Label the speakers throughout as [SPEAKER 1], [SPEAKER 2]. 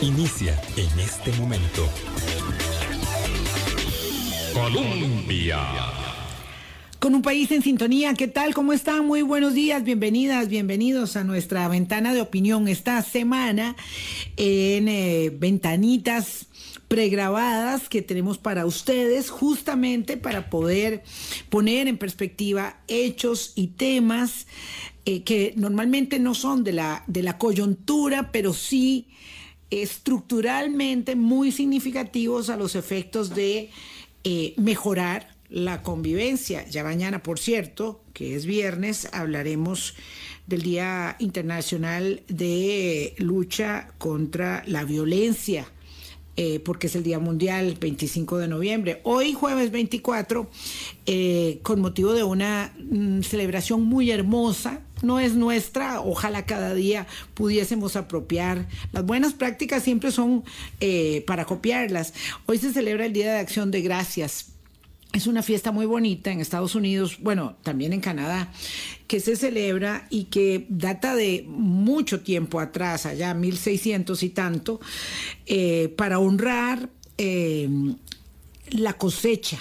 [SPEAKER 1] Inicia en este momento. Colombia.
[SPEAKER 2] Con un país en sintonía, ¿qué tal? ¿Cómo están? Muy buenos días, bienvenidas, bienvenidos a nuestra ventana de opinión esta semana en eh, Ventanitas pregrabadas que tenemos para ustedes justamente para poder poner en perspectiva hechos y temas eh, que normalmente no son de la, de la coyuntura, pero sí estructuralmente muy significativos a los efectos de eh, mejorar la convivencia. Ya mañana, por cierto, que es viernes, hablaremos del Día Internacional de Lucha contra la Violencia eh, porque es el Día Mundial, 25 de noviembre. Hoy, jueves 24, eh, con motivo de una mm, celebración muy hermosa, no es nuestra, ojalá cada día pudiésemos apropiar. Las buenas prácticas siempre son eh, para copiarlas. Hoy se celebra el Día de Acción de Gracias es una fiesta muy bonita en Estados Unidos, bueno, también en Canadá, que se celebra y que data de mucho tiempo atrás, allá 1600 y tanto, eh, para honrar eh, la cosecha,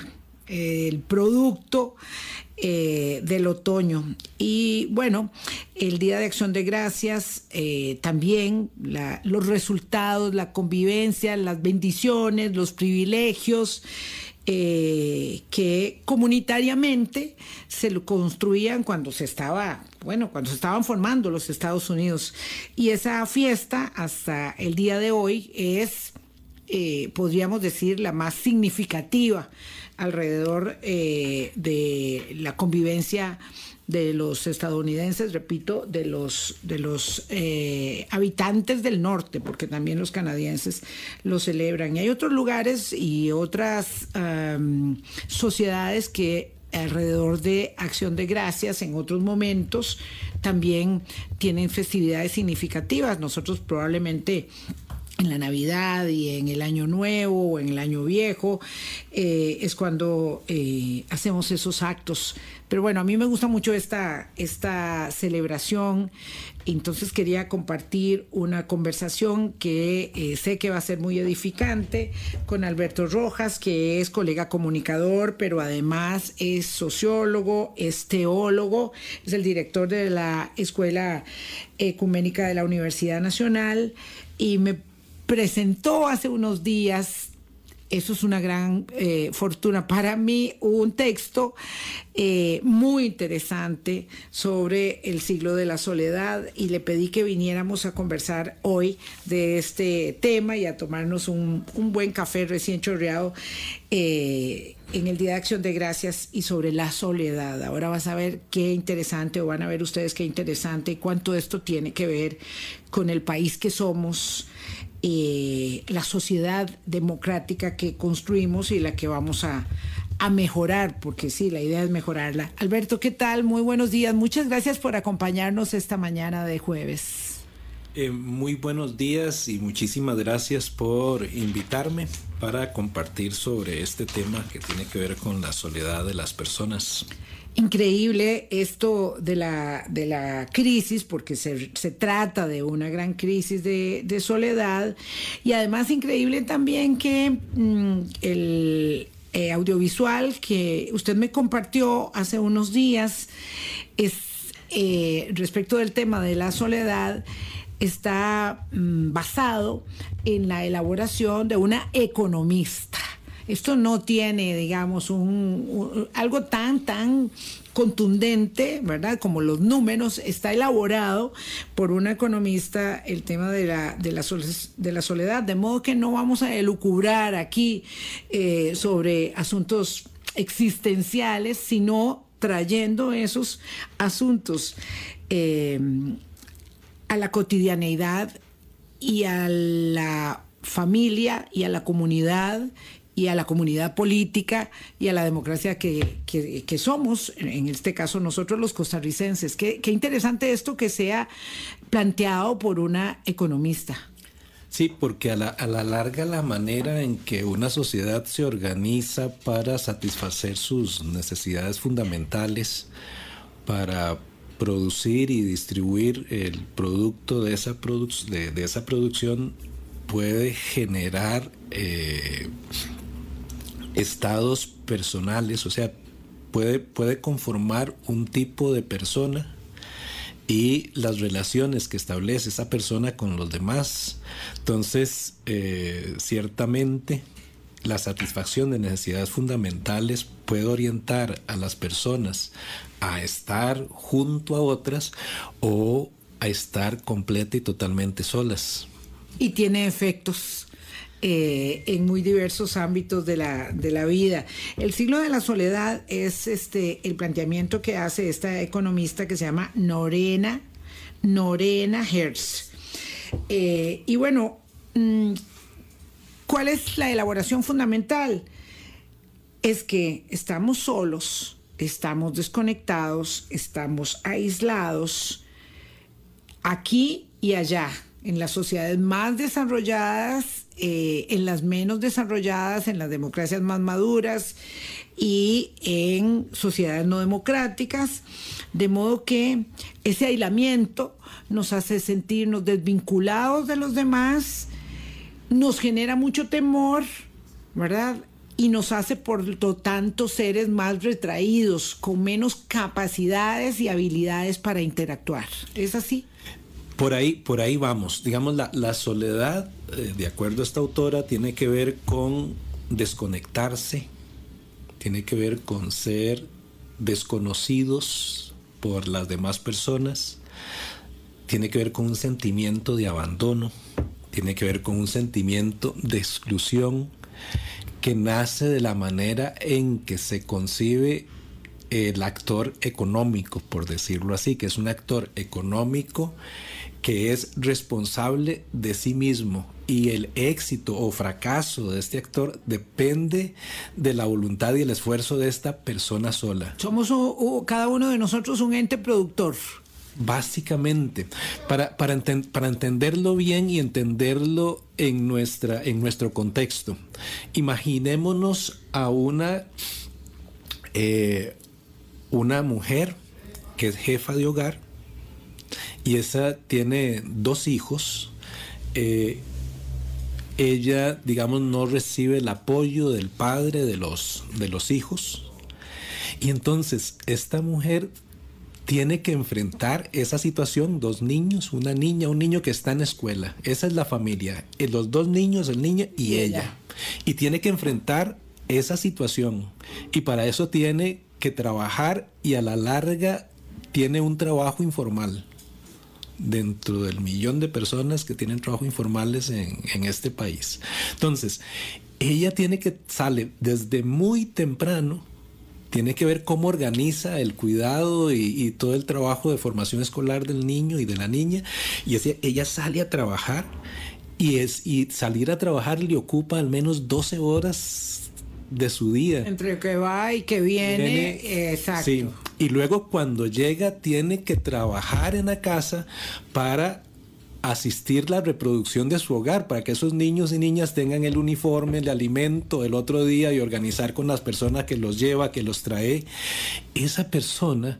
[SPEAKER 2] el producto eh, del otoño. Y bueno, el Día de Acción de Gracias, también los resultados, la convivencia, las bendiciones, los privilegios eh, que comunitariamente se lo construían cuando se estaba, bueno, cuando se estaban formando los Estados Unidos. Y esa fiesta hasta el día de hoy es, eh, podríamos decir, la más significativa alrededor eh, de la convivencia de los estadounidenses, repito, de los, de los eh, habitantes del norte, porque también los canadienses lo celebran. Y hay otros lugares y otras sociedades que alrededor de Acción de Gracias en otros momentos también tienen festividades significativas. Nosotros probablemente en la Navidad y en el Año Nuevo o en el Año Viejo, eh, es cuando eh, hacemos esos actos. Pero bueno, a mí me gusta mucho esta, esta celebración, entonces quería compartir una conversación que eh, sé que va a ser muy edificante con Alberto Rojas, que es colega comunicador, pero además es sociólogo, es teólogo, es el director de la Escuela Ecuménica de la Universidad Nacional. Y me presentó hace unos días, eso es una gran eh, fortuna para mí, un texto eh, muy interesante sobre el siglo de la soledad y le pedí que viniéramos a conversar hoy de este tema y a tomarnos un, buen café recién chorreado. Eh, en el Día de Acción de Gracias y sobre la soledad. Ahora vas a ver qué interesante, o van a ver ustedes qué interesante, cuánto esto tiene que ver con el país que somos, eh, la sociedad democrática que construimos y la que vamos a, mejorar, porque sí, la idea es mejorarla. Alberto, ¿qué tal? Muy buenos días. Muchas gracias por acompañarnos esta mañana de jueves.
[SPEAKER 3] Eh, muy buenos días y muchísimas gracias por invitarme para compartir sobre este tema que tiene que ver con la soledad de las personas.
[SPEAKER 2] Increíble esto de la, de la crisis, porque se, trata de una gran crisis de, soledad, y además increíble también que mm, el eh, audiovisual que usted me compartió hace unos días es eh, respecto del tema de la soledad está mm, basado en la elaboración de una economista esto no tiene, digamos, un, algo tan, tan contundente, ¿verdad? Como los números, está elaborado por una economista el tema de la, de la, de la soledad, de modo que no vamos a elucubrar aquí eh, sobre asuntos existenciales, sino trayendo esos asuntos eh, a la cotidianeidad y a la familia y a la comunidad y a la comunidad política y a la democracia que, somos, en este caso nosotros los costarricenses. Qué, qué interesante esto que sea planteado por una economista.
[SPEAKER 3] Sí, porque a la, a la larga la manera en que una sociedad se organiza para satisfacer sus necesidades fundamentales, para producir y distribuir el producto de esa, de, esa producción puede generar eh, estados personales, o sea, puede, puede conformar un tipo de persona y las relaciones que establece esa persona con los demás. Entonces, eh, ciertamente, la satisfacción de necesidades fundamentales puede orientar a las personas a estar junto a otras o a estar completa y totalmente solas.
[SPEAKER 2] Y tiene efectos eh, en muy diversos ámbitos de la, de la vida. El siglo de la soledad es este el planteamiento que hace esta economista que se llama Norena, Norena Hertz. Eh, y bueno, mm, ¿Cuál es la elaboración fundamental? Es que estamos solos, estamos desconectados, estamos aislados aquí y allá, en las sociedades más desarrolladas, eh, en las menos desarrolladas, en las democracias más maduras y en sociedades no democráticas, de modo que ese aislamiento nos hace sentirnos desvinculados de los demás, nos genera mucho temor, ¿verdad? Y nos hace por lo tanto seres más retraídos, con menos capacidades y habilidades para interactuar. ¿Es así?
[SPEAKER 3] Por ahí, por ahí vamos. Digamos, la, soledad, eh, de acuerdo a esta autora, tiene que ver con desconectarse, tiene que ver con ser desconocidos por las demás personas, tiene que ver con un sentimiento de abandono, tiene que ver con un sentimiento de exclusión que nace de la manera en que se concibe el actor económico, por decirlo así, que es un actor económico que es responsable de sí mismo y el éxito o fracaso de este actor depende de la voluntad y el esfuerzo de esta persona sola.
[SPEAKER 2] Somos cada uno de nosotros un ente productor.
[SPEAKER 3] Básicamente, para, para, entenderlo bien y entenderlo en, nuestra, en nuestro contexto, imaginémonos a una, eh, una mujer que es jefa de hogar y esa tiene dos hijos. Eh, ella, digamos, no recibe el apoyo del padre de los, de los hijos. Y entonces esta mujer tiene que enfrentar esa situación, dos niños, una niña, un niño que está en escuela. Esa es la familia, eh, los dos niños, el niño y, ella. Y tiene que enfrentar esa situación. Y para eso tiene que trabajar y a la larga tiene un trabajo informal dentro del millón de personas que tienen trabajo informales en, en este país. Entonces, ella tiene que sale desde muy temprano tiene que ver cómo organiza el cuidado y, todo el trabajo de formación escolar del niño y de la niña. Y ella sale a trabajar y, es, y salir a trabajar le ocupa al menos 12 horas de su día.
[SPEAKER 2] Entre que va y que viene, exacto. Sí.
[SPEAKER 3] Y luego cuando llega tiene que trabajar en la casa para asistir la reproducción de su hogar para que esos niños y niñas tengan el uniforme, el alimento el otro día y organizar con las personas que los lleva, que los trae. Esa persona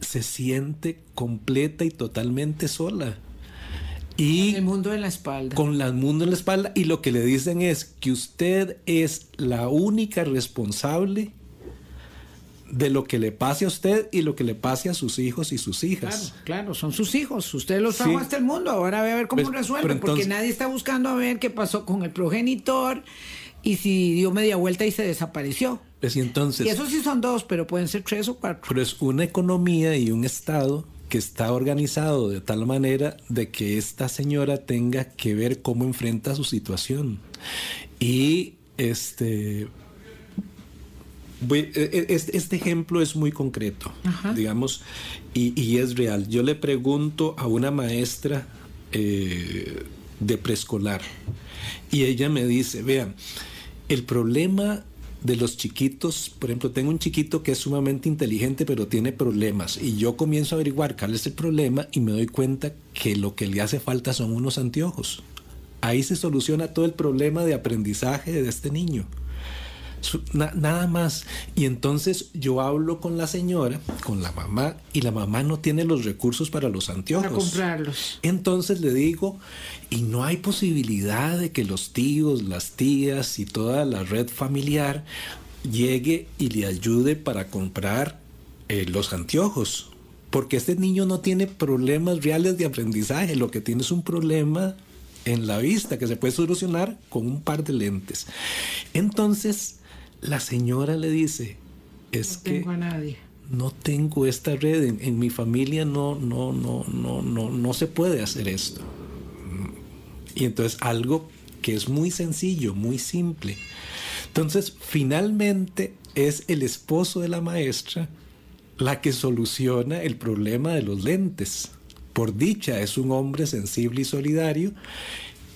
[SPEAKER 3] se siente completa y totalmente sola.
[SPEAKER 2] Y con el mundo en la espalda.
[SPEAKER 3] Con el mundo en la espalda. Y lo que le dicen es que usted es la única responsable de lo que le pase a usted y lo que le pase a sus hijos y sus hijas.
[SPEAKER 2] Claro, claro son sus hijos. Usted los trajo hasta el mundo. Ahora ve a ver cómo pues, resuelve, porque nadie está buscando a ver qué pasó con el progenitor y si dio media vuelta y se desapareció.
[SPEAKER 3] Pues, y, entonces,
[SPEAKER 2] y esos sí son dos, pero pueden ser tres o cuatro.
[SPEAKER 3] Pero es una economía y un Estado que está organizado de tal manera de que esta señora tenga que ver cómo enfrenta su situación. Y este e, e, este, ejemplo es muy concreto, digamos, y, es real. Yo le pregunto a una maestra eh, de preescolar y ella me dice, vean, el problema de los chiquitos, por ejemplo, tengo un chiquito que es sumamente inteligente pero tiene problemas. Y yo comienzo a averiguar cuál es el problema y me doy cuenta que lo que le hace falta son unos anteojos. Ahí se soluciona todo el problema de aprendizaje de este niño nada más. Y entonces yo hablo con la señora, con la mamá, y la mamá no tiene los recursos para los anteojos.
[SPEAKER 2] Para comprarlos.
[SPEAKER 3] Entonces le digo, y no hay posibilidad de que los tíos, las tías y toda la red familiar llegue y le ayude para comprar eh, los anteojos. Porque este niño no tiene problemas reales de aprendizaje, lo que tiene es un problema en la vista que se puede solucionar con un par de lentes. Entonces, la señora le dice, es
[SPEAKER 2] no
[SPEAKER 3] que
[SPEAKER 2] tengo a nadie.
[SPEAKER 3] no tengo esta red, en, en, mi familia no, no, no, no, no, no se puede hacer esto. Y entonces algo que es muy sencillo, muy simple. Entonces, finalmente es el esposo de la maestra la que soluciona el problema de los lentes. Por dicha, es un hombre sensible y solidario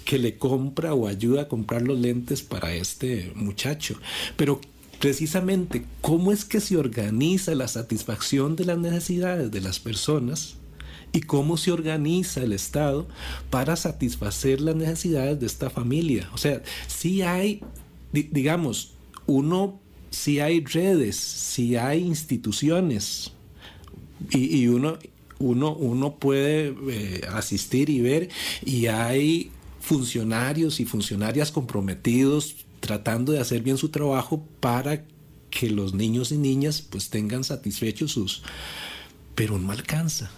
[SPEAKER 3] que le compra o ayuda a comprar los lentes para este muchacho. Pero precisamente, ¿cómo es que se organiza la satisfacción de las necesidades de las personas? y cómo se organiza el Estado para satisfacer las necesidades de esta familia. O sea, si hay, digamos, uno, si hay redes, si hay instituciones y, uno, uno, uno puede eh, asistir y ver y hay funcionarios y funcionarias comprometidos tratando de hacer bien su trabajo para que los niños y niñas pues tengan satisfechos sus pero no alcanza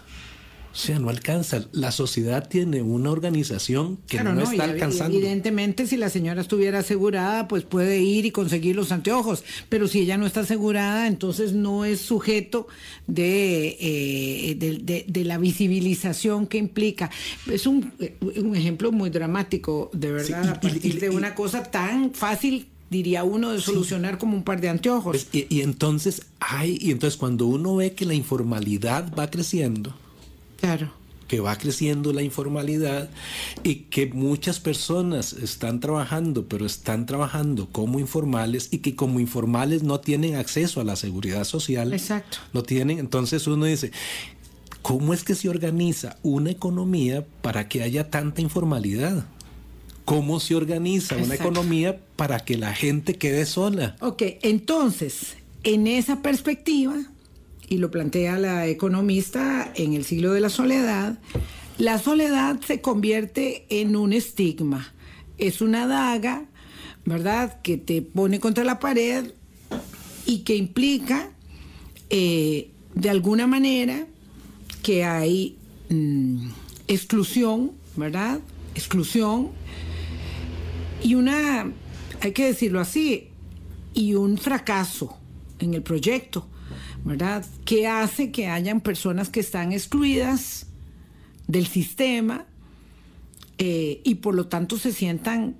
[SPEAKER 3] o sea, no alcanza. La sociedad tiene una organización que claro, no, no, está alcanzando.
[SPEAKER 2] Evidentemente, si la señora estuviera asegurada, pues puede ir y conseguir los anteojos. Pero si ella no está asegurada, entonces no es sujeto de, eh, de, de, de la visibilización que implica. Es un, un, ejemplo muy dramático, de verdad, sí, y, a partir y, de una cosa tan fácil diría uno, de solucionar sí. como un par de anteojos.
[SPEAKER 3] Y, y, entonces hay, y entonces cuando uno ve que la informalidad va creciendo,
[SPEAKER 2] Claro.
[SPEAKER 3] Que va creciendo la informalidad y que muchas personas están trabajando, pero están trabajando como informales y que como informales no tienen acceso a la seguridad social.
[SPEAKER 2] Exacto.
[SPEAKER 3] No tienen. Entonces uno dice, ¿cómo es que se organiza una economía para que haya tanta informalidad? ¿Cómo se organiza Exacto. una economía para que la gente quede sola?
[SPEAKER 2] Ok, entonces, en esa perspectiva, y lo plantea la economista en el siglo de la soledad, la soledad se convierte en un estigma. Es una daga, ¿verdad?, que te pone contra la pared y que implica, eh, de alguna manera, que hay mmm, exclusión, ¿verdad? Exclusión y una, hay que decirlo así, y un fracaso en el proyecto ¿verdad? Que hace que hayan personas que están excluidas del sistema eh, y por lo tanto se sientan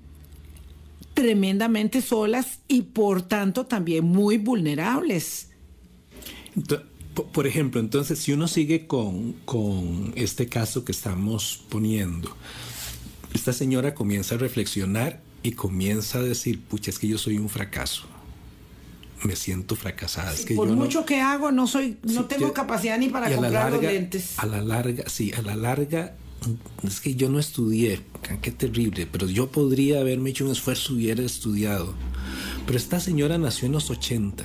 [SPEAKER 2] tremendamente solas y por tanto también muy vulnerables.
[SPEAKER 3] Por ejemplo, entonces, si uno sigue con, con este caso que estamos poniendo, esta señora comienza a reflexionar y comienza a decir, pucha, es que yo soy un fracaso me siento fracasada.
[SPEAKER 2] Sí,
[SPEAKER 3] es que
[SPEAKER 2] por
[SPEAKER 3] yo
[SPEAKER 2] mucho
[SPEAKER 3] no,
[SPEAKER 2] que hago, no soy, no sí, tengo yo, capacidad ni para comprar
[SPEAKER 3] larga,
[SPEAKER 2] los lentes.
[SPEAKER 3] A la larga, sí, a la larga, es que yo no estudié, qué terrible, pero yo podría haberme hecho un esfuerzo y hubiera estudiado. Pero esta señora nació en los 80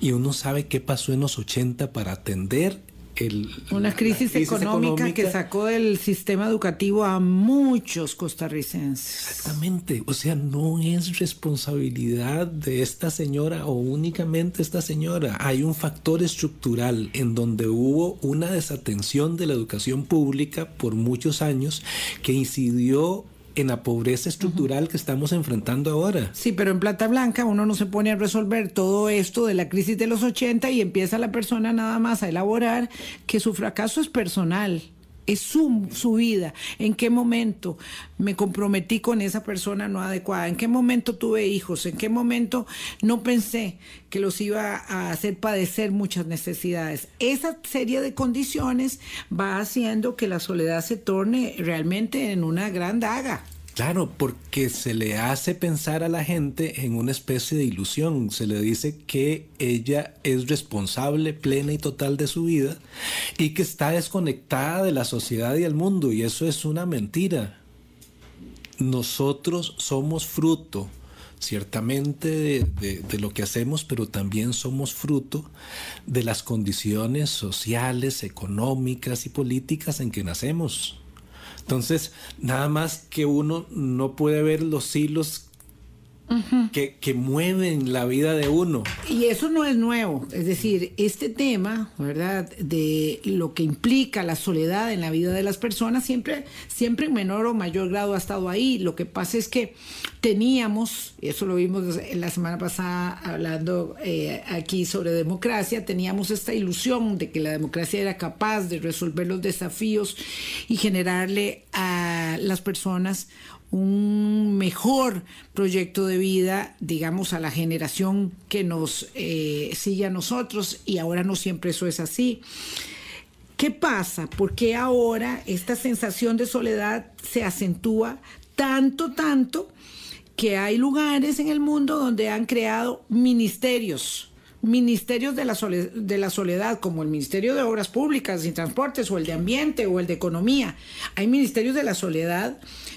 [SPEAKER 3] y uno sabe qué pasó en los 80 para atender el,
[SPEAKER 2] una crisis, crisis económica, económica, que sacó del sistema educativo a muchos costarricenses.
[SPEAKER 3] Exactamente, o sea, no es responsabilidad de esta señora o únicamente esta señora. Hay un factor estructural en donde hubo una desatención de la educación pública por muchos años que incidió en la pobreza estructural que estamos enfrentando ahora.
[SPEAKER 2] Sí, pero en Plata Blanca uno no se pone a resolver todo esto de la crisis de los 80 y empieza la persona nada más a elaborar que su fracaso es personal. Es su, su vida. ¿En qué momento me comprometí con esa persona no adecuada? ¿En qué momento tuve hijos? ¿En qué momento no pensé que los iba a hacer padecer muchas necesidades? Esa serie de condiciones va haciendo que la soledad se torne realmente en una gran daga.
[SPEAKER 3] Claro, porque se le hace pensar a la gente en una especie de ilusión. Se le dice que ella es responsable plena y total de su vida y que está desconectada de la sociedad y el mundo. Y eso es una mentira. Nosotros somos fruto ciertamente de, lo que hacemos, pero también somos fruto de las condiciones sociales, económicas y políticas en que nacemos. Entonces, nada más que uno no puede ver los hilos que, mueven la vida de uno.
[SPEAKER 2] Y eso no es nuevo, es decir, este tema, ¿verdad?, de lo que implica la soledad en la vida de las personas, siempre, siempre en menor o mayor grado ha estado ahí. Lo que pasa es que teníamos, y eso lo vimos la semana pasada hablando eh, aquí sobre democracia, teníamos esta ilusión de que la democracia era capaz de resolver los desafíos y generarle a las personas un mejor proyecto de vida, digamos, a la generación que nos eh, sigue a nosotros y ahora no siempre eso es así. ¿Qué pasa? ¿Por qué ahora esta sensación de soledad se acentúa tanto, tanto que hay lugares en el mundo donde han creado ministerios? ministerios de la, de la soledad, como el Ministerio de Obras Públicas y Transportes, o el de Ambiente, o el de Economía. Hay ministerios de la soledad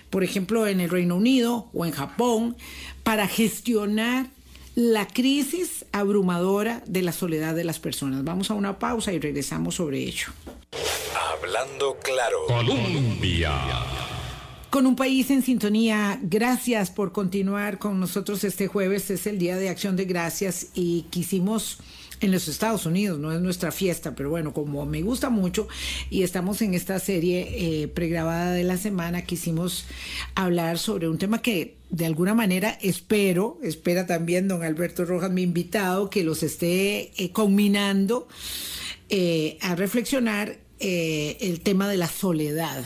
[SPEAKER 2] por ejemplo, en el Reino Unido o en Japón, para gestionar la crisis abrumadora de la soledad de las personas. Vamos a una pausa y regresamos sobre ello.
[SPEAKER 1] Hablando claro. Colombia.
[SPEAKER 2] Con un país en sintonía, gracias por continuar con nosotros este jueves. Es el Día de Acción de Gracias y quisimos en los Estados Unidos, no es nuestra fiesta, pero bueno, como me gusta mucho y estamos en esta serie eh, pregrabada de la semana, quisimos hablar sobre un tema que de alguna manera espero, espera también don Alberto Rojas, mi invitado, que los esté eh, combinando eh, a reflexionar el tema de la soledad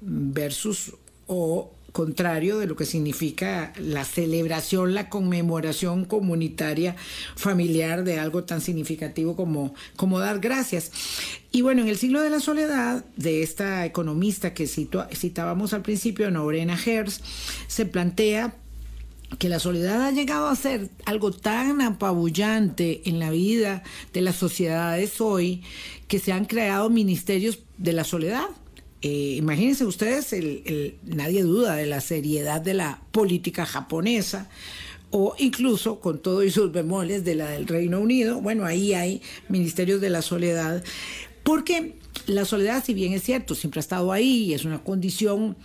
[SPEAKER 2] versus o contrario de lo que significa la celebración, la conmemoración comunitaria familiar de algo tan significativo como, como dar gracias. Y bueno, en el siglo de la soledad, de esta economista que citábamos al principio, Norena Hertz, se plantea que la soledad ha llegado a ser algo tan apabullante en la vida de las sociedades hoy que se han creado ministerios de la soledad eh, imagínense ustedes, el, nadie duda de la seriedad de la política japonesa o incluso con todo y sus bemoles de la del Reino Unido. Bueno, ahí hay ministerios de la soledad, porque la soledad, si bien es cierto, siempre ha estado ahí y es una condición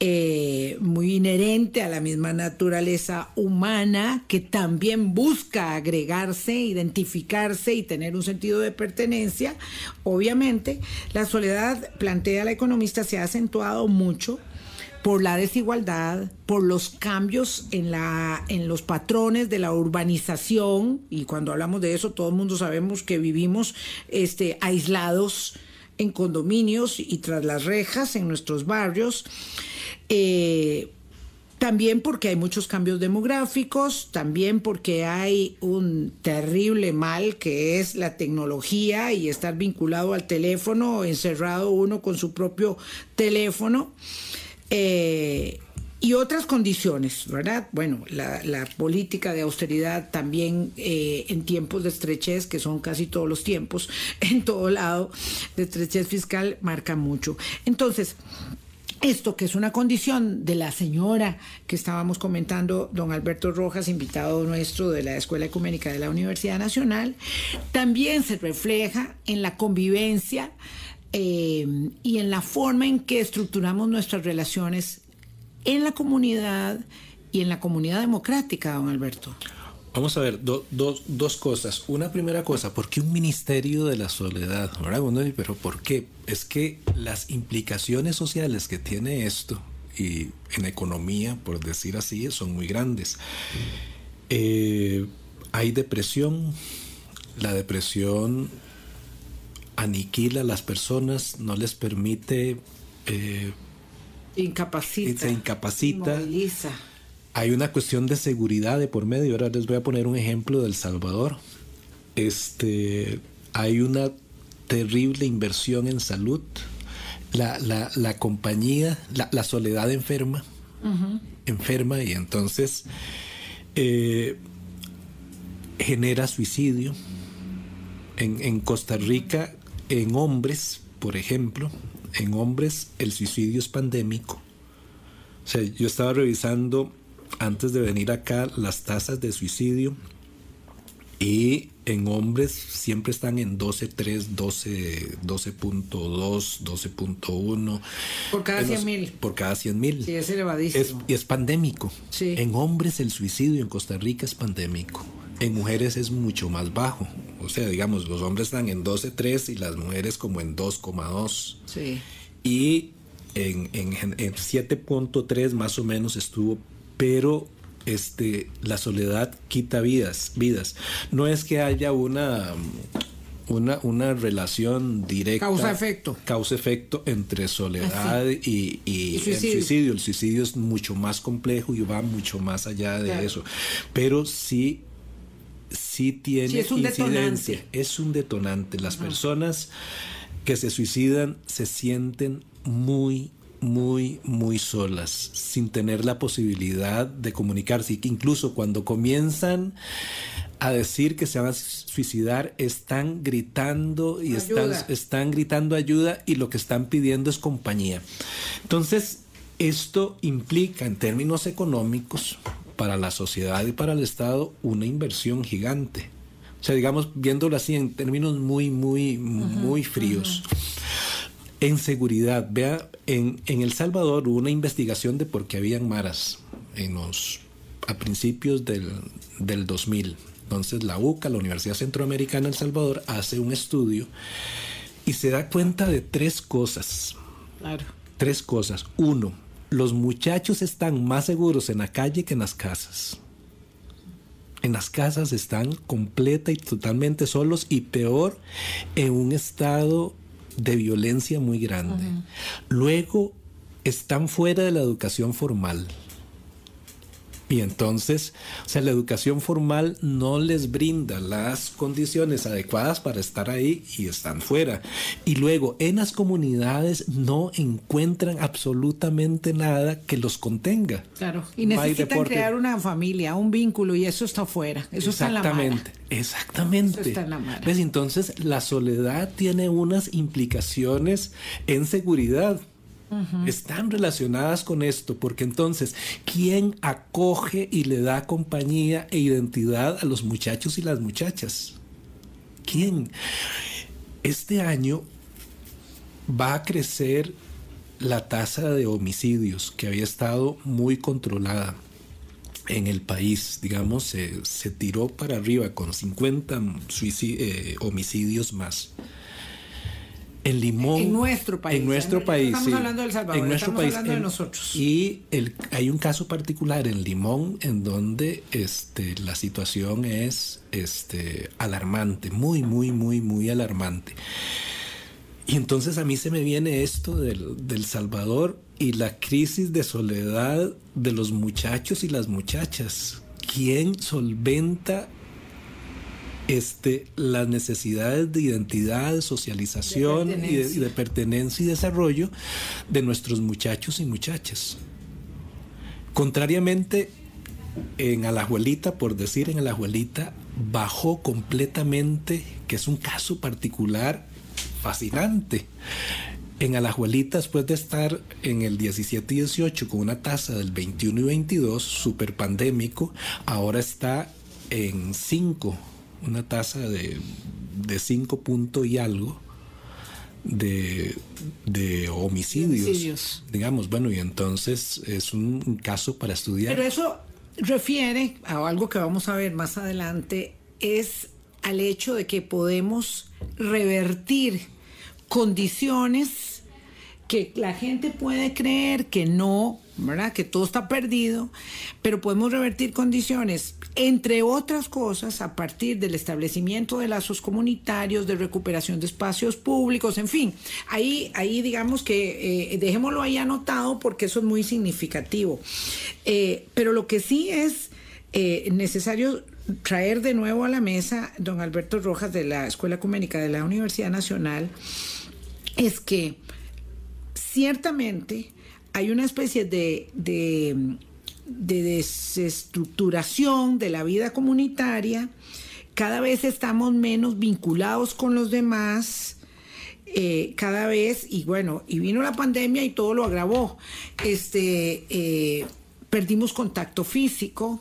[SPEAKER 2] eh, muy inherente a la misma naturaleza humana que también busca agregarse, identificarse y tener un sentido de pertenencia. Obviamente, la soledad, plantea la economista, se ha acentuado mucho por la desigualdad, por los cambios en, la, en los patrones de la urbanización, y cuando hablamos de eso, todo el mundo sabemos que vivimos este, aislados en condominios y tras las rejas en nuestros barrios. Eh, también porque hay muchos cambios demográficos, también porque hay un terrible mal que es la tecnología y estar vinculado al teléfono, encerrado uno con su propio teléfono. Eh, y otras condiciones, ¿verdad? Bueno, la, política de austeridad también eh, en tiempos de estrechez, que son casi todos los tiempos, en todo lado, de estrechez fiscal marca mucho. Entonces, esto que es una condición de la señora que estábamos comentando, don Alberto Rojas, invitado nuestro de la Escuela Ecuménica de la Universidad Nacional, también se refleja en la convivencia eh, y en la forma en que estructuramos nuestras relaciones en la comunidad y en la comunidad democrática, don Alberto?
[SPEAKER 3] Vamos a ver, dos cosas. Una primera cosa, ¿por qué un ministerio de la soledad? pero ¿por qué? Es que las implicaciones sociales que tiene esto, y en economía, por decir así, son muy grandes. Eh, hay depresión, la depresión aniquila a las personas, no les permite eh,
[SPEAKER 2] Incapacita.
[SPEAKER 3] Se incapacita. Hay una cuestión de seguridad de por medio. Ahora les voy a poner un ejemplo del Salvador. Este, hay una terrible inversión en salud. La, la, compañía, la, soledad enferma, enferma y entonces eh, genera suicidio. En, en Costa Rica, en hombres, por ejemplo, en hombres el suicidio es pandémico. O sea, yo estaba revisando antes de venir acá las tasas de suicidio y en hombres siempre están en 12.3, 12, 12.2, 12.1.
[SPEAKER 2] Por cada 100 mil.
[SPEAKER 3] Por cada 100 mil.
[SPEAKER 2] Sí, es elevadísimo.
[SPEAKER 3] y es pandémico.
[SPEAKER 2] Sí.
[SPEAKER 3] En hombres el suicidio en Costa Rica es pandémico. En mujeres es mucho más bajo. O sea, digamos, los hombres están en 12.3 y las mujeres como en 2,2.
[SPEAKER 2] Sí.
[SPEAKER 3] Y en, en, en 7.3 más o menos estuvo, pero este, la soledad quita vidas, vidas. No es que haya una, una, una relación directa.
[SPEAKER 2] Causa-efecto.
[SPEAKER 3] Causa-efecto entre soledad y, y, y suicidio. el suicidio. El suicidio es mucho más complejo y va mucho más allá de claro. eso. Pero sí, sí tiene
[SPEAKER 2] sí, es un
[SPEAKER 3] incidencia.
[SPEAKER 2] Detonante.
[SPEAKER 3] Es un detonante. Las Ajá. personas que se suicidan se sienten muy muy, muy solas, sin tener la posibilidad de comunicarse. Y que incluso cuando comienzan a decir que se van a suicidar, están gritando y están, están, gritando ayuda y lo que están pidiendo es compañía. Entonces, esto implica en términos económicos para la sociedad y para el Estado una inversión gigante. O sea, digamos, viéndolo así en términos muy, muy, uh -huh, muy fríos. Uh -huh. En seguridad, vea, en, en, El Salvador hubo una investigación de por qué habían maras en los, a principios del, del 2000. Entonces la UCA, la Universidad Centroamericana de El Salvador, hace un estudio y se da cuenta de tres cosas.
[SPEAKER 2] Claro.
[SPEAKER 3] Tres cosas. Uno, los muchachos están más seguros en la calle que en las casas. En las casas están completa y totalmente solos y peor en un estado de violencia muy grande. Uh -huh. Luego están fuera de la educación formal. Y entonces, o sea, la educación formal no les brinda las condiciones adecuadas para estar ahí y están fuera. Y luego, en las comunidades no encuentran absolutamente nada que los contenga.
[SPEAKER 2] Claro, y necesitan crear una familia, un vínculo, y eso está fuera. Eso está en la mara.
[SPEAKER 3] Exactamente.
[SPEAKER 2] Eso está en la mara.
[SPEAKER 3] ¿Ves? Entonces, la soledad tiene unas implicaciones en seguridad. Están relacionadas con esto, porque entonces, ¿quién acoge y le da compañía e identidad a los muchachos y las muchachas? ¿Quién? Este año va a crecer la tasa de homicidios que había estado muy controlada en el país, digamos, se, se tiró para arriba con 50 eh, homicidios más. En Limón.
[SPEAKER 2] En nuestro país.
[SPEAKER 3] En nuestro país.
[SPEAKER 2] Estamos
[SPEAKER 3] sí.
[SPEAKER 2] hablando del Salvador.
[SPEAKER 3] En nuestro
[SPEAKER 2] estamos
[SPEAKER 3] país.
[SPEAKER 2] hablando
[SPEAKER 3] en,
[SPEAKER 2] de nosotros.
[SPEAKER 3] Y el, hay un caso particular en Limón en donde este, la situación es este, alarmante, muy, muy, muy, muy alarmante. Y entonces a mí se me viene esto del, del Salvador y la crisis de soledad de los muchachos y las muchachas. ¿Quién solventa este, las necesidades de identidad, de socialización
[SPEAKER 2] de
[SPEAKER 3] y, de, y de pertenencia y desarrollo de nuestros muchachos y muchachas? Contrariamente, en Alajuelita, por decir en Alajuelita, bajó completamente, que es un caso particular fascinante. En Alajuelita, después de estar en el 17 y 18 con una tasa del 21 y 22, super pandémico, ahora está en 5, una tasa de, de 5 puntos y algo de, de homicidios,
[SPEAKER 2] homicidios.
[SPEAKER 3] Digamos, bueno, y entonces es un caso para estudiar.
[SPEAKER 2] Pero eso refiere a algo que vamos a ver más adelante, es al hecho de que podemos revertir condiciones que la gente puede creer que no, ¿verdad? Que todo está perdido, pero podemos revertir condiciones, entre otras cosas, a partir del establecimiento de lazos comunitarios, de recuperación de espacios públicos, en fin. Ahí, ahí digamos que eh, dejémoslo ahí anotado porque eso es muy significativo. Eh, pero lo que sí es eh, necesario traer de nuevo a la mesa, don Alberto Rojas, de la Escuela Ecuménica de la Universidad Nacional, es que ciertamente hay una especie de, de, de, desestructuración de la vida comunitaria, cada vez estamos menos vinculados con los demás, eh, cada vez, y bueno, y vino la pandemia y todo lo agravó, este, eh, perdimos contacto físico.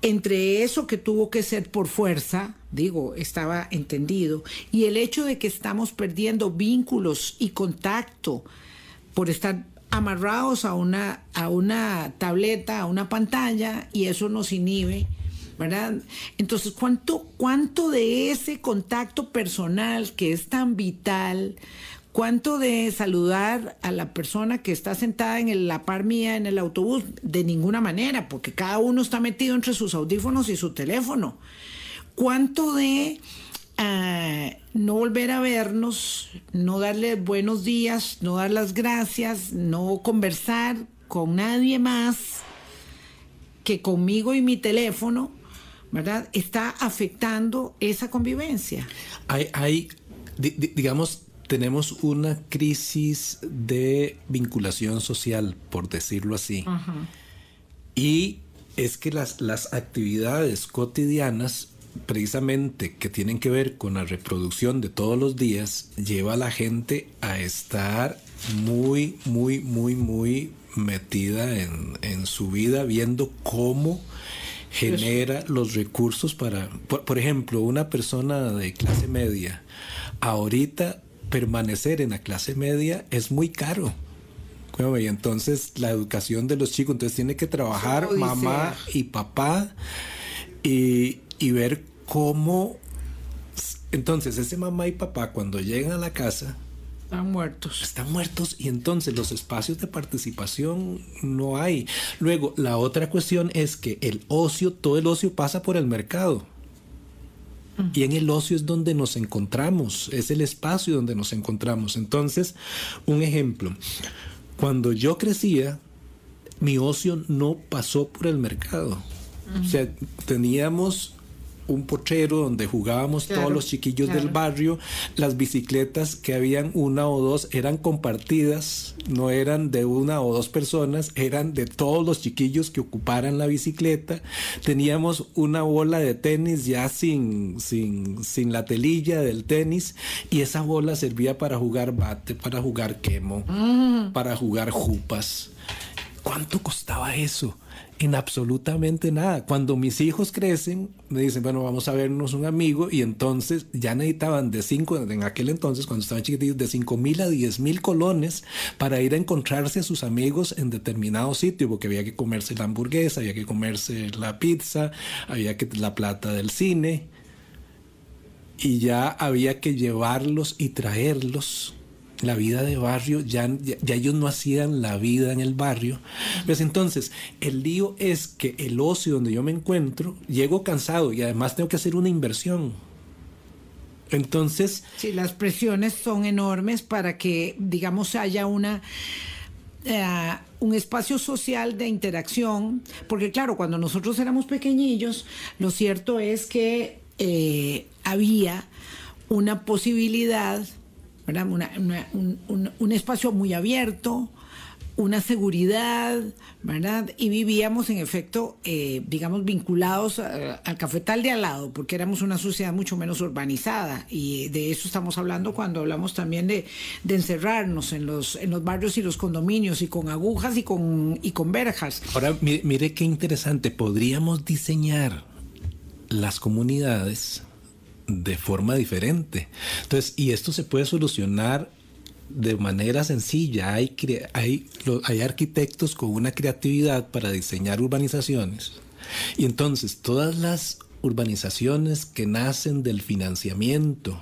[SPEAKER 2] Entre eso que tuvo que ser por fuerza, digo, estaba entendido, y el hecho de que estamos perdiendo vínculos y contacto por estar amarrados a una, a una tableta, a una pantalla, y eso nos inhibe, ¿verdad? Entonces, ¿cuánto, cuánto de ese contacto personal que es tan vital, cuánto de saludar a la persona que está sentada en la par mía en el autobús? De ninguna manera, porque cada uno está metido entre sus audífonos y su teléfono. ¿Cuánto de uh, no volver a vernos, no darle buenos días, no dar las gracias, no conversar con nadie más que conmigo y mi teléfono, ¿verdad? Está afectando esa convivencia.
[SPEAKER 3] Hay, hay digamos, tenemos una crisis de vinculación social, por decirlo así. Y es que las, las actividades cotidianas precisamente que tienen que ver con la reproducción de todos los días, lleva a la gente a estar muy, muy, muy, muy metida en, en su vida, viendo cómo genera los recursos para, por, ejemplo, una persona de clase media, ahorita permanecer en la clase media es muy caro. Y entonces la educación de los chicos, entonces tiene que trabajar mamá y papá y, y ver cómo... Entonces, ese mamá y papá cuando llegan a la casa...
[SPEAKER 2] Están muertos.
[SPEAKER 3] Están muertos y entonces los espacios de participación no hay. Luego, la otra cuestión es que el ocio, todo el ocio pasa por el mercado. Y en el ocio es donde nos encontramos, es el espacio donde nos encontramos. Entonces, un ejemplo, cuando yo crecía, mi ocio no pasó por el mercado. O sea, teníamos un pochero donde jugábamos todos los chiquillos del barrio. Las bicicletas que habían una o dos eran compartidas, no eran de una o dos personas, eran de todos los chiquillos que ocuparan la bicicleta. Teníamos una bola de tenis ya sin, sin, sin la telilla del tenis y esa bola servía para jugar bate, para jugar quemo, mm. para jugar jupas. ¿Cuánto costaba eso? En absolutamente nada. Cuando mis hijos crecen, me dicen, bueno, vamos a vernos un amigo y entonces ya necesitaban de cinco, en aquel entonces, cuando estaban chiquititos, de cinco mil a diez mil colones para ir a encontrarse a sus amigos en determinado sitio, porque había que comerse la hamburguesa, había que comerse la pizza, había que la plata del cine y ya había que llevarlos y traerlos la vida de barrio, ya, ya, ellos no hacían la vida en el barrio. Pues entonces, el lío es que el ocio donde yo me encuentro, llego cansado y además tengo que hacer una inversión. Entonces...
[SPEAKER 2] Sí, las presiones son enormes para que, digamos, haya una... Eh, un espacio social de interacción, porque claro, cuando nosotros éramos pequeñillos, lo cierto es que eh, había una posibilidad un, espacio muy abierto, una seguridad, ¿verdad? Y vivíamos en efecto, eh, digamos, vinculados al cafetal de al lado, porque éramos una sociedad mucho menos urbanizada. Y de eso estamos hablando cuando hablamos también de, encerrarnos en los, en los barrios y los condominios, y con agujas y con, y con verjas.
[SPEAKER 3] Ahora, mire qué interesante, podríamos diseñar las comunidades de forma diferente. Entonces, y esto se puede solucionar de manera sencilla. Hay, hay, hay arquitectos con una creatividad para diseñar urbanizaciones. Y entonces todas las urbanizaciones que nacen del financiamiento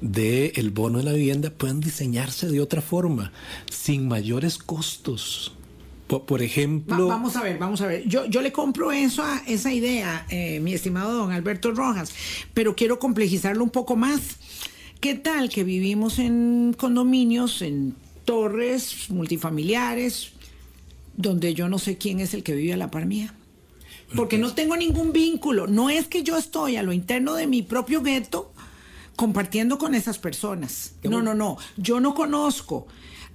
[SPEAKER 3] del el bono de la vivienda pueden diseñarse de otra forma, sin mayores costos. Por, ejemplo...
[SPEAKER 2] vamos a ver, vamos a ver. Yo, yo le compro eso a esa idea, eh, mi estimado don Alberto Rojas, pero quiero complejizarlo un poco más. ¿Qué tal que vivimos en condominios, en torres multifamiliares, donde yo no sé quién es el que vive a la par mía? Porque no tengo ningún vínculo. No es que yo estoy a lo interno de mi propio gueto compartiendo con esas personas. No, no, no. Yo no conozco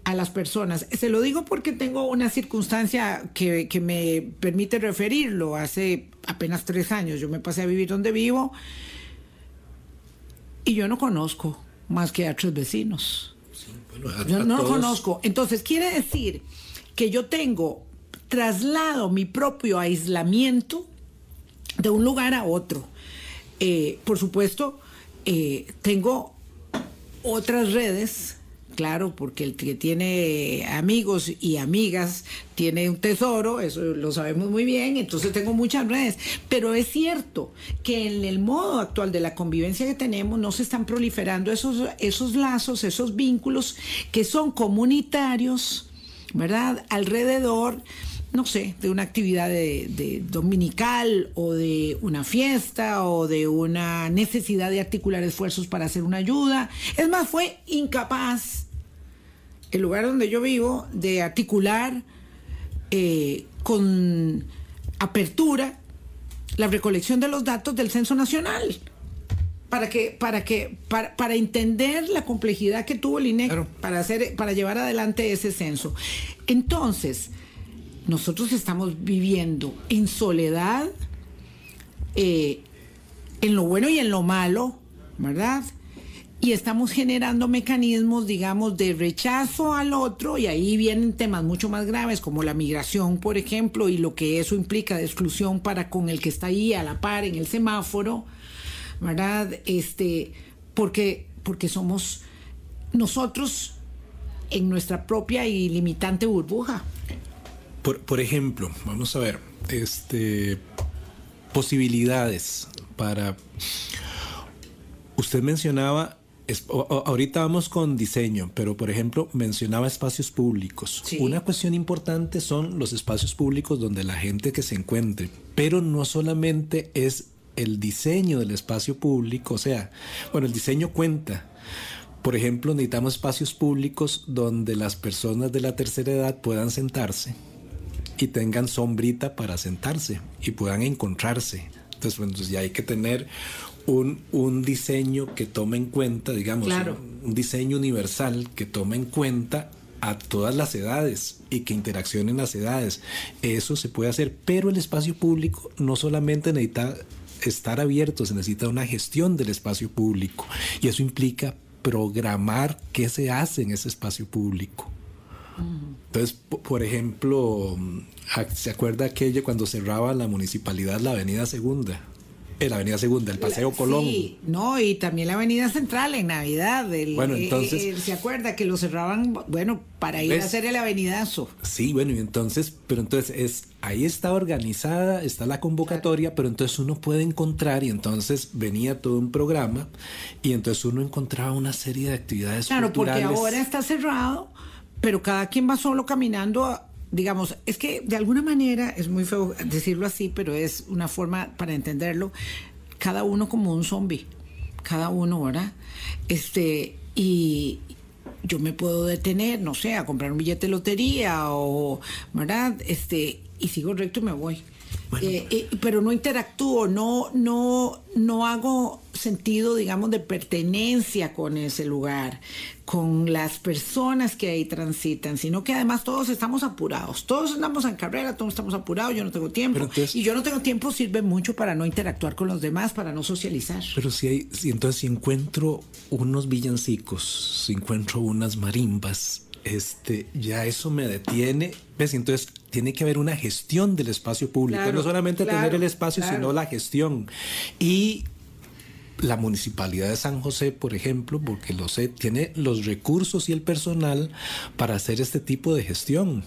[SPEAKER 2] a las personas. Se lo digo porque tengo una circunstancia que, me permite referirlo. Hace apenas tres años yo me pasé a vivir donde vivo y yo no conozco más que a tres vecinos. yo no lo conozco. Entonces, quiere decir que yo tengo traslado mi propio aislamiento de un lugar a otro. Eh, por supuesto, eh, tengo otras redes Claro, porque el que tiene amigos y amigas tiene un tesoro, eso lo sabemos muy bien, entonces tengo muchas redes. Pero es cierto que en el modo actual de la convivencia que tenemos no se están proliferando esos, esos lazos, esos vínculos que son comunitarios, ¿verdad? Alrededor no sé, de una actividad de, dominical o de una fiesta o de una necesidad de articular esfuerzos para hacer una ayuda. Es más, fue incapaz el lugar donde yo vivo de articular eh, con apertura la recolección de los datos del censo nacional. Para que para que para, entender la complejidad que tuvo el INEC para hacer para llevar adelante ese censo. Entonces nosotros estamos viviendo en soledad, eh, en lo bueno y en lo malo, ¿verdad? Y estamos generando mecanismos, digamos, de rechazo al otro, y ahí vienen temas mucho más graves, como la migración, por ejemplo, y lo que eso implica de exclusión para con el que está ahí a la par en el semáforo, ¿verdad? Este, porque, porque somos nosotros en nuestra propia y limitante burbuja.
[SPEAKER 3] Por, ejemplo, vamos a ver, este, posibilidades para... Usted mencionaba ahorita vamos con diseño, pero por ejemplo mencionaba espacios públicos. Una cuestión importante son los espacios públicos donde la gente que se encuentre, pero no solamente es el diseño del espacio público, o sea, bueno, el diseño cuenta. Por ejemplo, necesitamos espacios públicos donde las personas de la tercera edad puedan sentarse y tengan sombrita para sentarse y puedan encontrarse. Entonces, bueno, ya hay que tener un, un, diseño que tome en cuenta, digamos, un, diseño universal que tome en cuenta a todas las edades y que interaccionen las edades. Eso se puede hacer, pero el espacio público no solamente necesita estar abierto, se necesita una gestión del espacio público y eso implica programar qué se hace en ese espacio público. Entonces, por ejemplo, ¿se acuerda aquello cuando cerraba la municipalidad la Avenida Segunda? Eh, la Avenida Segunda, el Paseo Colón. Sí,
[SPEAKER 2] no, y también la Avenida Central en Navidad. bueno, eh, entonces. Eh, ¿Se acuerda que lo cerraban, bueno, para ir a hacer el avenidazo?
[SPEAKER 3] Sí, bueno, y entonces, pero entonces es, ahí está organizada, está la convocatoria, pero entonces uno puede encontrar, y entonces venía todo un programa, y entonces uno encontraba una serie de actividades
[SPEAKER 2] Claro, porque ahora está cerrado pero cada quien va solo caminando, digamos, es que de alguna manera, es muy feo decirlo así, pero es una forma para entenderlo, cada uno como un zombie, cada uno, ¿verdad? Este, y yo me puedo detener, no sé, a comprar un billete de lotería o, ¿verdad? Este, y sigo recto y me voy. Eh, eh, pero no interactúo, no, no, no hago sentido, digamos, de pertenencia con ese lugar, con las personas que ahí transitan, sino que además todos estamos apurados, todos andamos en carrera, todos estamos apurados, yo no tengo tiempo. y yo no tengo tiempo sirve mucho para no interactuar con los demás, para no socializar.
[SPEAKER 3] Pero si hay, si entonces si encuentro unos villancicos, si encuentro unas marimbas, este, ya eso me detiene. ¿Ves? Entonces tiene que haber una gestión del espacio público, no solamente tener el espacio, sino la gestión. Y la municipalidad de San José, por ejemplo, porque lo sé, tiene los recursos y el personal para hacer este tipo de gestión.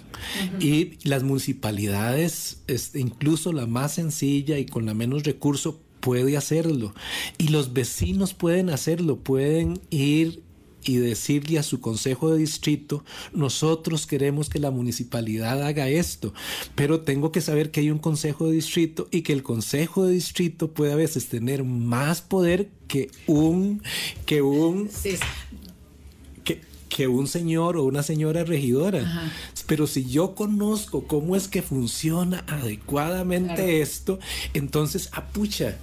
[SPEAKER 3] Y las municipalidades, incluso la más sencilla y con la menos recurso, puede hacerlo. Y los vecinos pueden hacerlo, pueden ir y decirle a su consejo de distrito, nosotros queremos que la municipalidad haga esto, pero tengo que saber que hay un consejo de distrito y que el consejo de distrito puede a veces tener más poder que un que un Que, un señor o una señora regidora. Pero si yo conozco cómo es que funciona adecuadamente esto, entonces, apucha,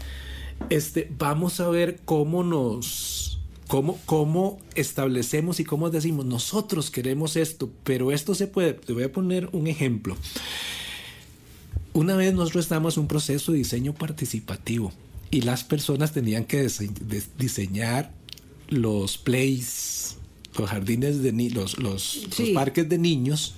[SPEAKER 3] este, vamos a ver cómo nos ¿Cómo, establecemos y cómo decimos, nosotros queremos esto, pero esto se puede? Te voy a poner un ejemplo. Una vez nosotros estábamos en un proceso de diseño participativo y las personas tenían que diseñar los plays, los jardines de los, los, los parques de niños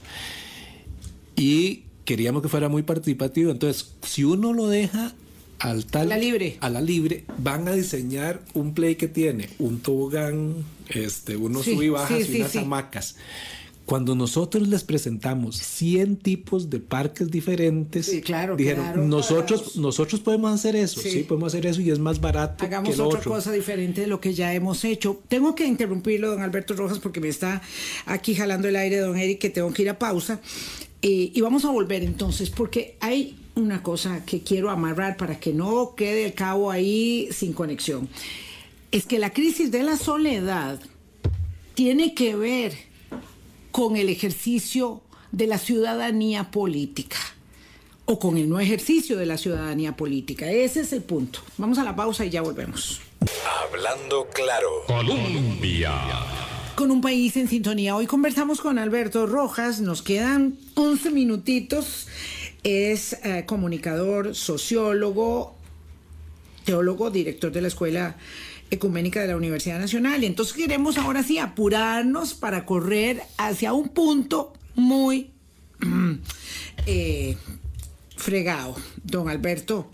[SPEAKER 3] y queríamos que fuera muy participativo. Entonces, si uno lo deja al tal,
[SPEAKER 2] la libre.
[SPEAKER 3] a la libre, van a diseñar un play que tiene un tobogán, este, unos
[SPEAKER 2] Sí,
[SPEAKER 3] sub y bajas
[SPEAKER 2] sí,
[SPEAKER 3] y unas hamacas. Cuando nosotros les presentamos 100 tipos de parques diferentes,
[SPEAKER 2] Sí, claro,
[SPEAKER 3] dijeron,
[SPEAKER 2] claro.
[SPEAKER 3] nosotros, nosotros podemos hacer eso,
[SPEAKER 2] Sí.
[SPEAKER 3] sí. podemos hacer eso y es más barato
[SPEAKER 2] Hagamos
[SPEAKER 3] que lo
[SPEAKER 2] otra
[SPEAKER 3] otro.
[SPEAKER 2] cosa diferente de lo que ya hemos hecho. Tengo que interrumpirlo, don Alberto Rojas, porque me está aquí jalando el aire, don Eric, que tengo que ir a pausa. Eh, y vamos a volver entonces, porque hay una cosa que quiero amarrar para que no quede el cabo ahí sin conexión. Es que la crisis de la soledad tiene que ver con el ejercicio de la ciudadanía política o con el no ejercicio de la ciudadanía política. Ese es el punto. Vamos a la pausa y ya volvemos.
[SPEAKER 1] Hablando claro.
[SPEAKER 4] Colombia.
[SPEAKER 2] Con un país en sintonía. Hoy conversamos con Alberto Rojas. Nos quedan 11 minutitos. Es eh, comunicador, sociólogo, teólogo, director de la Escuela Ecuménica de la Universidad Nacional. Y entonces queremos ahora sí apurarnos para correr hacia un punto muy eh, fregado, don Alberto.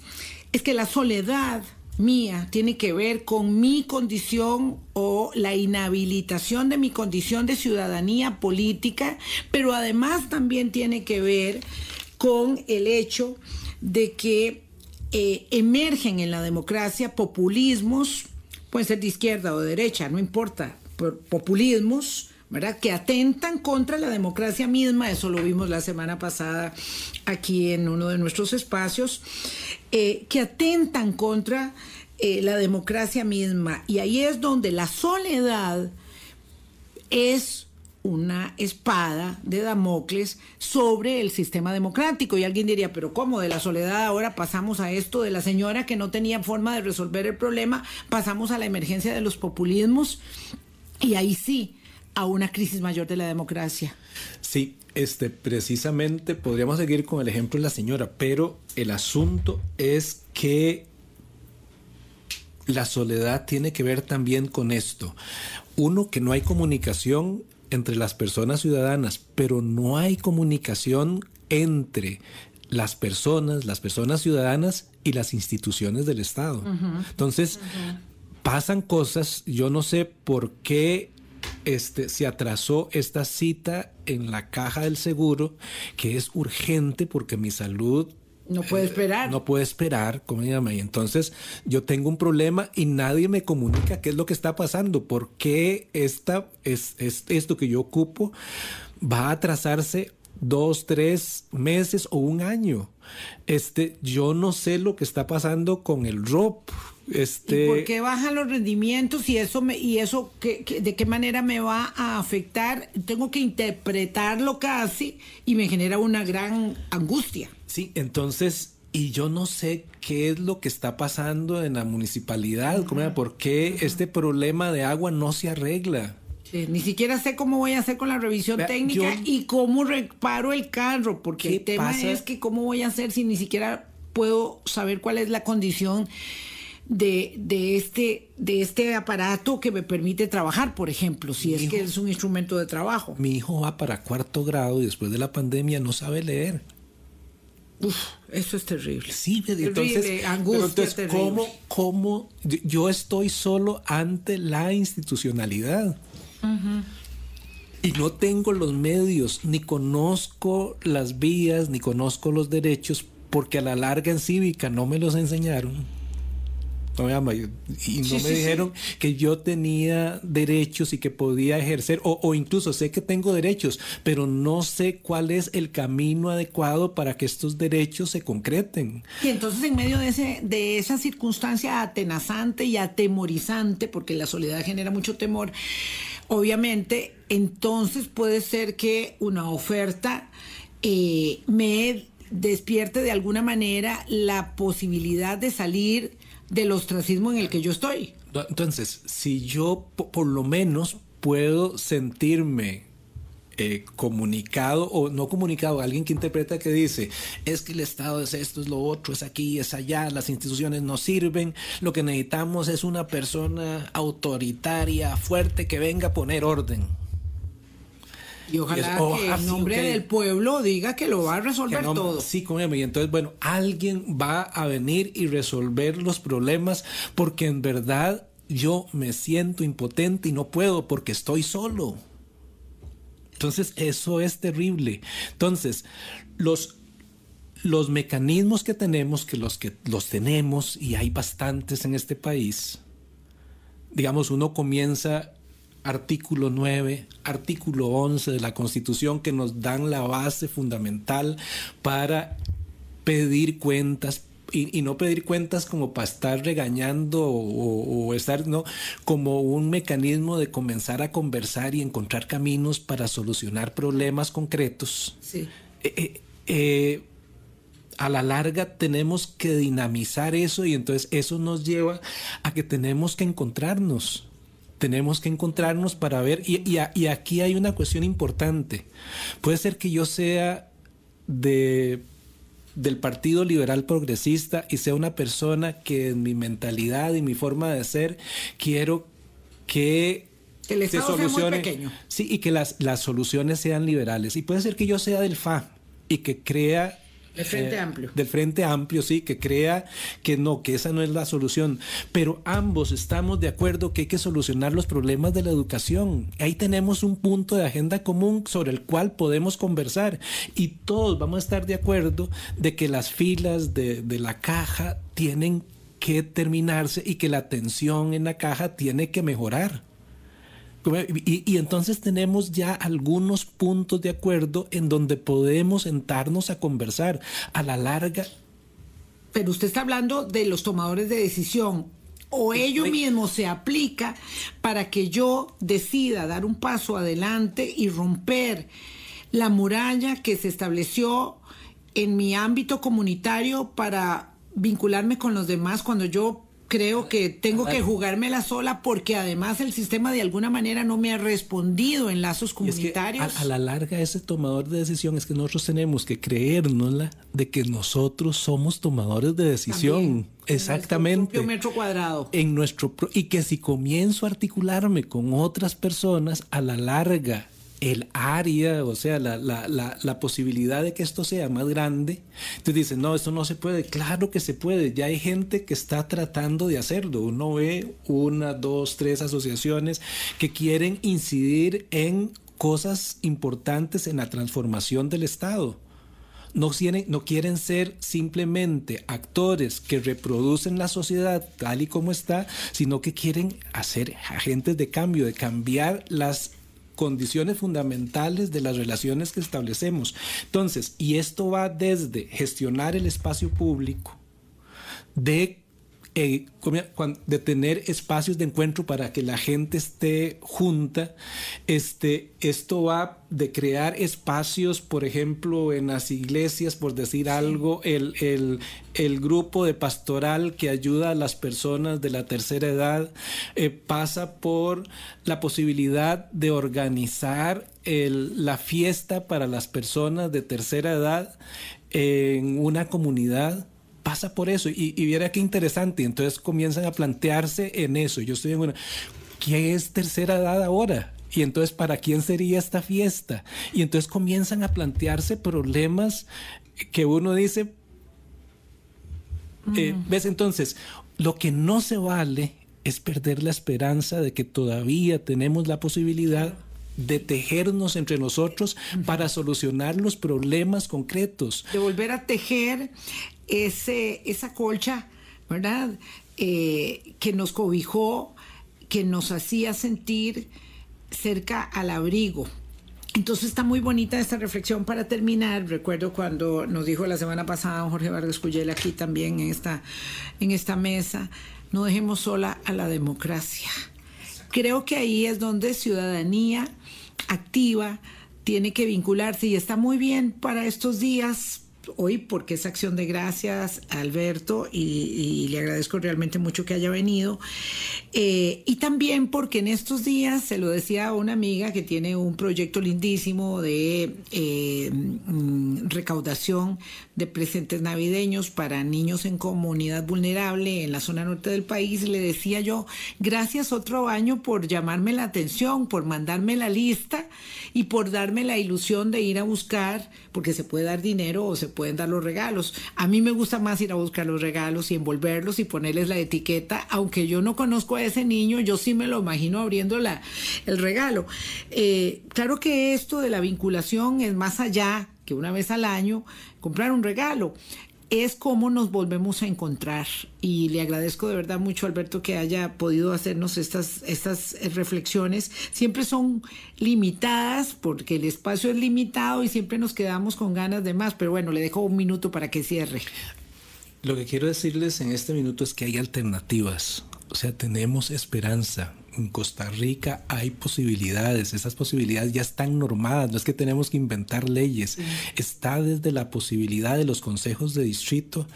[SPEAKER 2] Es que la soledad mía tiene que ver con mi condición o la inhabilitación de mi condición de ciudadanía política, pero además también tiene que ver con el hecho de que eh, emergen en la democracia populismos, pueden ser de izquierda o de derecha, no importa, por- populismos, ¿verdad? Que atentan contra la democracia misma, eso lo vimos la semana pasada aquí en uno de nuestros espacios, eh, que atentan contra eh, la democracia misma. Y ahí es donde la soledad es una espada de Damocles sobre el sistema democrático. Y alguien diría, pero ¿cómo? De la soledad ahora pasamos a esto de la señora que no tenía forma de resolver el problema, pasamos a la emergencia de los populismos y ahí sí a una crisis mayor de la democracia.
[SPEAKER 3] Sí, este, precisamente podríamos seguir con el ejemplo de la señora, pero el asunto es que la soledad tiene que ver también con esto. Uno, que no hay comunicación entre las personas ciudadanas, pero no hay comunicación entre las personas, las personas ciudadanas y las instituciones del Estado. Entonces, pasan cosas, yo no sé por qué este, se atrasó esta cita en la caja del seguro, que es urgente porque mi salud
[SPEAKER 2] No puede esperar.
[SPEAKER 3] no puede esperar, ¿cómo se llama? Y entonces yo tengo un problema y nadie me comunica qué es lo que está pasando, por qué esta, es, es- esto que yo ocupo va a atrasarse dos, tres meses o un año. Este, yo no sé lo que está pasando con el ROP. Este,
[SPEAKER 2] ¿Y por qué bajan los rendimientos y eso me, y eso qué- qué- de qué manera me va a afectar? Tengo que interpretarlo casi y me genera una gran angustia.
[SPEAKER 3] Sí, entonces, y yo no sé qué es lo que está pasando en la municipalidad. ¿por qué este problema de agua no se arregla?
[SPEAKER 2] Sí, ni siquiera sé cómo voy a hacer con la revisión
[SPEAKER 3] Vea,
[SPEAKER 2] técnica
[SPEAKER 3] yo-
[SPEAKER 2] y cómo reparo el carro, porque
[SPEAKER 3] ¿Qué
[SPEAKER 2] el tema
[SPEAKER 3] pasa?
[SPEAKER 2] es que cómo voy a hacer si ni siquiera puedo saber cuál es la condición de, de este de este aparato que me permite trabajar, por ejemplo, si es que es un instrumento de trabajo.
[SPEAKER 3] Mi hijo va para cuarto grado y después de la pandemia no sabe leer.
[SPEAKER 2] Uf, eso es terrible.
[SPEAKER 3] Sí,
[SPEAKER 2] Terrible,
[SPEAKER 3] entonces,
[SPEAKER 2] angustia
[SPEAKER 3] entonces,
[SPEAKER 2] terrible.
[SPEAKER 3] ¿cómo, cómo? Yo- Yo estoy solo ante la institucionalidad. Y no tengo los medios, ni conozco las vías, ni conozco los derechos, porque a la larga en cívica no me los enseñaron. No me y no
[SPEAKER 2] Sí,
[SPEAKER 3] me
[SPEAKER 2] sí, sí.
[SPEAKER 3] dijeron que yo tenía derechos y que podía ejercer, o, o incluso sé que tengo derechos, pero no sé cuál es el camino adecuado para que estos derechos se concreten.
[SPEAKER 2] Y entonces en medio de, ese, de esa circunstancia atenazante y atemorizante, porque la soledad genera mucho temor, obviamente entonces puede ser que una oferta eh, me despierte de alguna manera la posibilidad de salir del ostracismo en el que yo estoy.
[SPEAKER 3] Entonces, si yo po- por lo menos puedo sentirme eh, comunicado o no comunicado, alguien que interpreta que dice, es que el Estado es esto, es lo otro, es aquí, es allá, las instituciones no sirven, lo que necesitamos es una persona autoritaria, fuerte, que venga a poner orden.
[SPEAKER 2] Y ojalá que en nombre del pueblo diga que lo va a resolver todo.
[SPEAKER 3] Sí, con Y entonces, bueno, alguien va a venir y resolver los problemas porque en verdad yo me siento impotente y no puedo porque estoy solo. Entonces, eso es terrible. Entonces, los, los mecanismos que tenemos, que los que los tenemos, y hay bastantes en este país, digamos, uno comienza artículo 9, artículo 11 de la Constitución que nos dan la base fundamental para pedir cuentas, y, no pedir cuentas como para estar regañando o, estar, no, como un mecanismo de comenzar a conversar y encontrar caminos para solucionar problemas concretos.
[SPEAKER 2] Sí.
[SPEAKER 3] Eh, eh, eh, a la larga tenemos que dinamizar eso y entonces eso nos lleva a que tenemos que encontrarnos. Tenemos que encontrarnos para ver, y, y aquí hay una cuestión importante. Puede ser que yo sea de del Partido Liberal Progresista y sea una persona que en mi mentalidad y mi forma de ser quiero que
[SPEAKER 2] el Estado se solucione, pequeño.
[SPEAKER 3] Sí, y que las, las soluciones sean liberales. Y puede ser que yo sea del FA y que crea
[SPEAKER 2] del Frente
[SPEAKER 3] eh,
[SPEAKER 2] Amplio.
[SPEAKER 3] Del Frente Amplio, sí, que crea que no, que esa no es la solución. Pero ambos estamos de acuerdo que hay que solucionar los problemas de la educación. Ahí tenemos un punto de agenda común sobre el cual podemos conversar. Y todos vamos a estar de acuerdo de que las filas de, de la caja tienen que terminarse y que la atención en la caja tiene que mejorar. Y, entonces tenemos ya algunos puntos de acuerdo en donde podemos sentarnos a conversar. A la larga.
[SPEAKER 2] Pero usted está hablando de los tomadores de decisión. O ello mismo se aplica para que yo decida dar un paso adelante y romper la muralla que se estableció en mi ámbito comunitario para vincularme con los demás cuando yo creo que tengo que jugármela sola porque además el sistema de alguna manera no me ha respondido en lazos comunitarios.
[SPEAKER 3] a, la larga ese tomador de decisión es que nosotros tenemos que creérnosla de que nosotros somos tomadores de decisión. Exactamente.
[SPEAKER 2] En nuestro metro cuadrado.
[SPEAKER 3] En nuestro y que si comienzo a articularme con otras personas a la larga el área, o sea, la, la, la, posibilidad de que esto sea más grande. Entonces dicen, no, esto no se puede. Claro que se puede. Ya hay gente que está tratando de hacerlo. Uno ve una, dos, tres asociaciones que quieren incidir en cosas importantes en la transformación del Estado. No quieren, no quieren ser simplemente actores que reproducen la sociedad tal y como está, sino que quieren hacer agentes de cambio, de cambiar las condiciones fundamentales de las relaciones que establecemos. Entonces, y esto va desde gestionar el espacio público, de eh, de tener espacios de encuentro para que la gente esté junta. Este, esto va de crear espacios, por ejemplo, en las iglesias, por decir algo, el, el, el, grupo de pastoral que ayuda a las personas de la tercera edad eh, pasa por la posibilidad de organizar el, la fiesta para las personas de tercera edad en una comunidad pasa por eso y, viera qué interesante. Entonces comienzan a plantearse en eso. Yo estoy en una, ¿qué es tercera edad ahora? Y entonces, ¿para quién sería esta fiesta? Y entonces comienzan a plantearse problemas que uno dice, eh, ¿ves? Entonces, lo que no se vale es perder la esperanza de que todavía tenemos la posibilidad de tejernos entre nosotros para solucionar los problemas concretos.
[SPEAKER 2] De volver a tejer ese, esa colcha, ¿verdad? Eh, que nos cobijó, que nos hacía sentir cerca al abrigo. Entonces está muy bonita esta reflexión para terminar. Recuerdo cuando nos dijo la semana pasada Jorge Vargas Cuyel aquí también en esta, en esta mesa, no dejemos sola a la democracia. Creo que ahí es donde ciudadanía activa tiene que vincularse y está muy bien para estos días hoy porque es acción de gracias a Alberto y, le agradezco realmente mucho que haya venido. Eh, y también porque en estos días, se lo decía a una amiga que tiene un proyecto lindísimo de eh, recaudación de presentes navideños para niños en comunidad vulnerable en la zona norte del país, le decía yo, gracias otro año por llamarme la atención, por mandarme la lista y por darme la ilusión de ir a buscar, porque se puede dar dinero o se pueden dar los regalos. A mí me gusta más ir a buscar los regalos y envolverlos y ponerles la etiqueta, aunque yo no conozco a ese niño, yo sí me lo imagino abriendo el regalo. Eh, claro que esto de la vinculación es más allá que una vez al año comprar un regalo es cómo nos volvemos a encontrar. Y le agradezco de verdad mucho, Alberto, que haya podido hacernos estas, estas reflexiones. Siempre son limitadas porque el espacio es limitado y siempre nos quedamos con ganas de más. Pero bueno, le dejo un minuto para que cierre.
[SPEAKER 3] Lo que quiero decirles en este minuto es que hay alternativas. O sea, tenemos esperanza. En Costa Rica hay posibilidades, esas posibilidades ya están normadas, no es que tenemos que inventar leyes, está desde la posibilidad de los consejos de distrito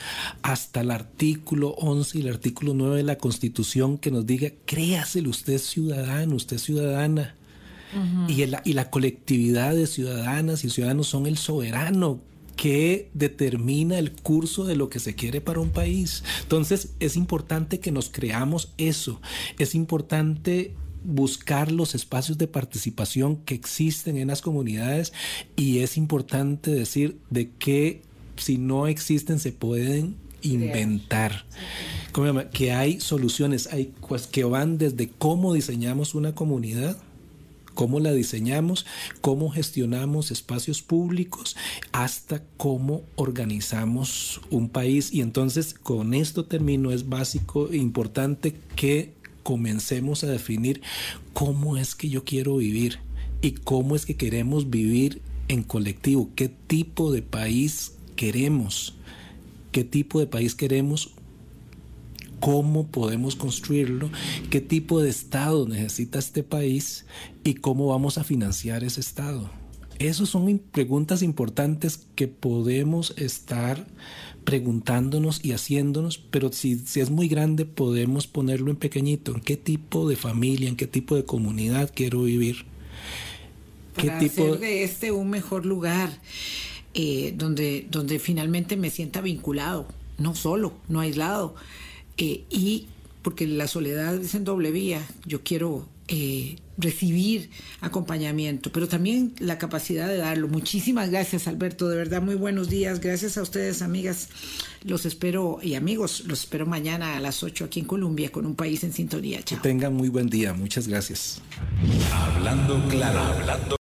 [SPEAKER 3] hasta el artículo 11 y el artículo 9 de la Constitución que nos diga, créaselo, usted es ciudadano, usted es ciudadana. y, y la colectividad de ciudadanas y ciudadanos son el soberano que determina el curso de lo que se quiere para un país. Entonces es importante que nos creamos eso. Es importante buscar los espacios de participación que existen en las comunidades y es importante decir de que si no existen se pueden inventar. Que hay soluciones, hay que van desde cómo diseñamos una comunidad cómo la diseñamos, cómo gestionamos espacios públicos, hasta cómo organizamos un país. Y entonces con esto termino, es básico e importante que comencemos a definir cómo es que yo quiero vivir y cómo es que queremos vivir en colectivo, qué tipo de país queremos, qué tipo de país queremos cómo podemos construirlo, qué tipo de Estado necesita este país y cómo vamos a financiar ese Estado. Esas son preguntas importantes que podemos estar preguntándonos y haciéndonos, pero si, si, es muy grande podemos ponerlo en pequeñito, en qué tipo de familia, en qué tipo de comunidad quiero vivir.
[SPEAKER 2] ¿Qué tipo hacer de este un mejor lugar eh, donde, donde finalmente me sienta vinculado, no solo, no aislado. Eh, y porque la soledad es en doble vía, yo quiero eh, recibir acompañamiento, pero también la capacidad de darlo. Muchísimas gracias, Alberto, de verdad, muy buenos días. Gracias a ustedes, amigas. Los espero, y amigos, los espero mañana a las 8 aquí en Colombia con un país en sintonía.
[SPEAKER 3] Que tengan muy buen día, muchas gracias.
[SPEAKER 1] Hablando claro, hablando